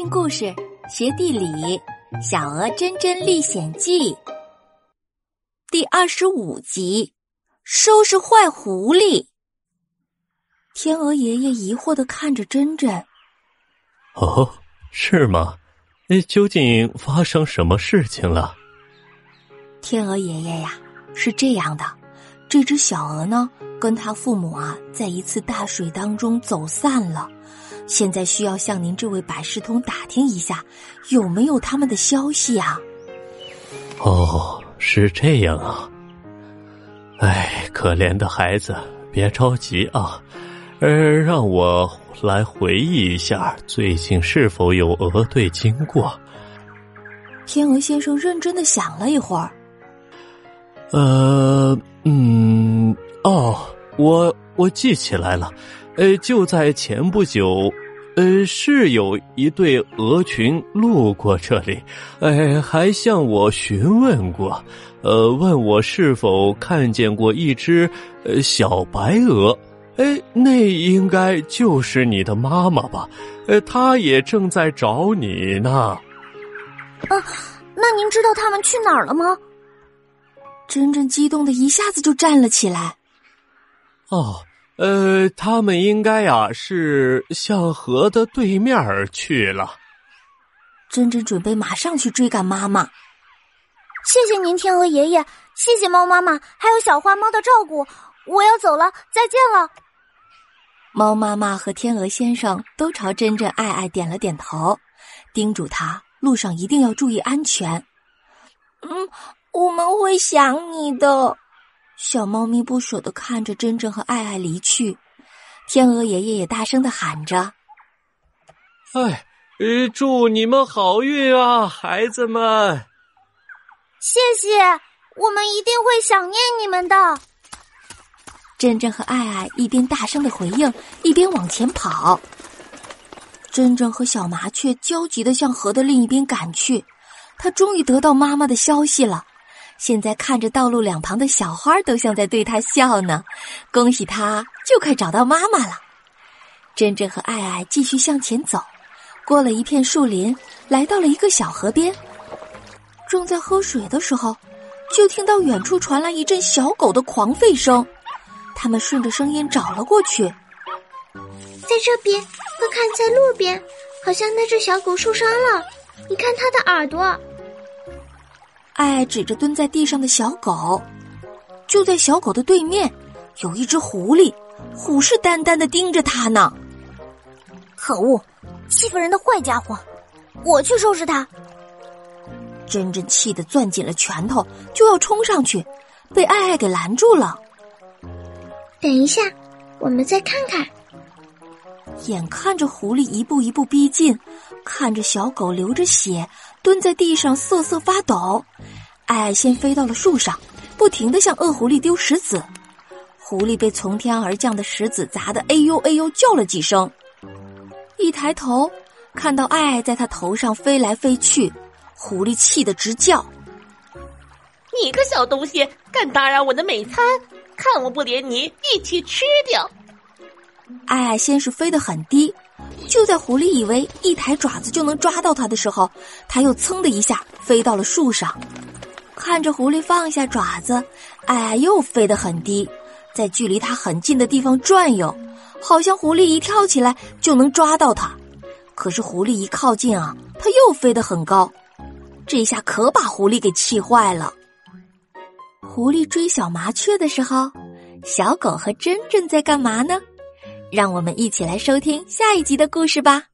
听故事，学地理，《小鹅真真历险记》第二十五集：收拾坏狐狸。天鹅爷爷疑惑的看着真真：“哦，是吗？哎，究竟发生什么事情了？”天鹅爷爷呀，是这样的，这只小鹅呢，跟他父母啊，在一次大水当中走散了。现在需要向您这位百事通打听一下，有没有他们的消息啊？哦，是这样啊。哎，可怜的孩子，别着急啊，呃，让我来回忆一下最近是否有鹅队经过。天鹅先生认真的想了一会儿。呃，嗯，哦，我我记起来了。呃，就在前不久，呃，是有一对鹅群路过这里，哎，还向我询问过，呃，问我是否看见过一只呃小白鹅，哎，那应该就是你的妈妈吧？呃，她也正在找你呢。啊，那您知道他们去哪儿了吗？珍珍激动的一下子就站了起来。哦。呃，他们应该呀是向河的对面去了。珍珍准备马上去追赶妈妈。谢谢您，天鹅爷爷，谢谢猫妈妈，还有小花猫的照顾。我要走了，再见了。猫妈妈和天鹅先生都朝珍珍爱爱点了点头，叮嘱他路上一定要注意安全。嗯，我们会想你的。小猫咪不舍得看着珍珍和爱爱离去，天鹅爷爷也大声的喊着：“哎，祝你们好运啊，孩子们！”谢谢，我们一定会想念你们的。珍珍和爱爱一边大声的回应，一边往前跑。珍珍和小麻雀焦急的向河的另一边赶去，他终于得到妈妈的消息了。现在看着道路两旁的小花都像在对他笑呢，恭喜他就快找到妈妈了。珍珍和爱爱继续向前走，过了一片树林，来到了一个小河边。正在喝水的时候，就听到远处传来一阵小狗的狂吠声。他们顺着声音找了过去，在这边，快看，在路边，好像那只小狗受伤了。你看它的耳朵。爱爱指着蹲在地上的小狗，就在小狗的对面，有一只狐狸，虎视眈眈的盯着他呢。可恶，欺负人的坏家伙！我去收拾他。珍珍气得攥紧了拳头，就要冲上去，被爱爱给拦住了。等一下，我们再看看。眼看着狐狸一步一步逼近，看着小狗流着血蹲在地上瑟瑟发抖，爱爱先飞到了树上，不停的向恶狐狸丢石子。狐狸被从天而降的石子砸得哎呦哎呦叫了几声，一抬头看到爱爱在他头上飞来飞去，狐狸气得直叫：“你个小东西，敢打扰我的美餐，看我不连你一起吃掉！”爱爱先是飞得很低，就在狐狸以为一抬爪子就能抓到它的时候，它又噌的一下飞到了树上。看着狐狸放下爪子，哎又飞得很低，在距离它很近的地方转悠，好像狐狸一跳起来就能抓到它。可是狐狸一靠近啊，它又飞得很高，这下可把狐狸给气坏了。狐狸追小麻雀的时候，小狗和珍珍在干嘛呢？让我们一起来收听下一集的故事吧。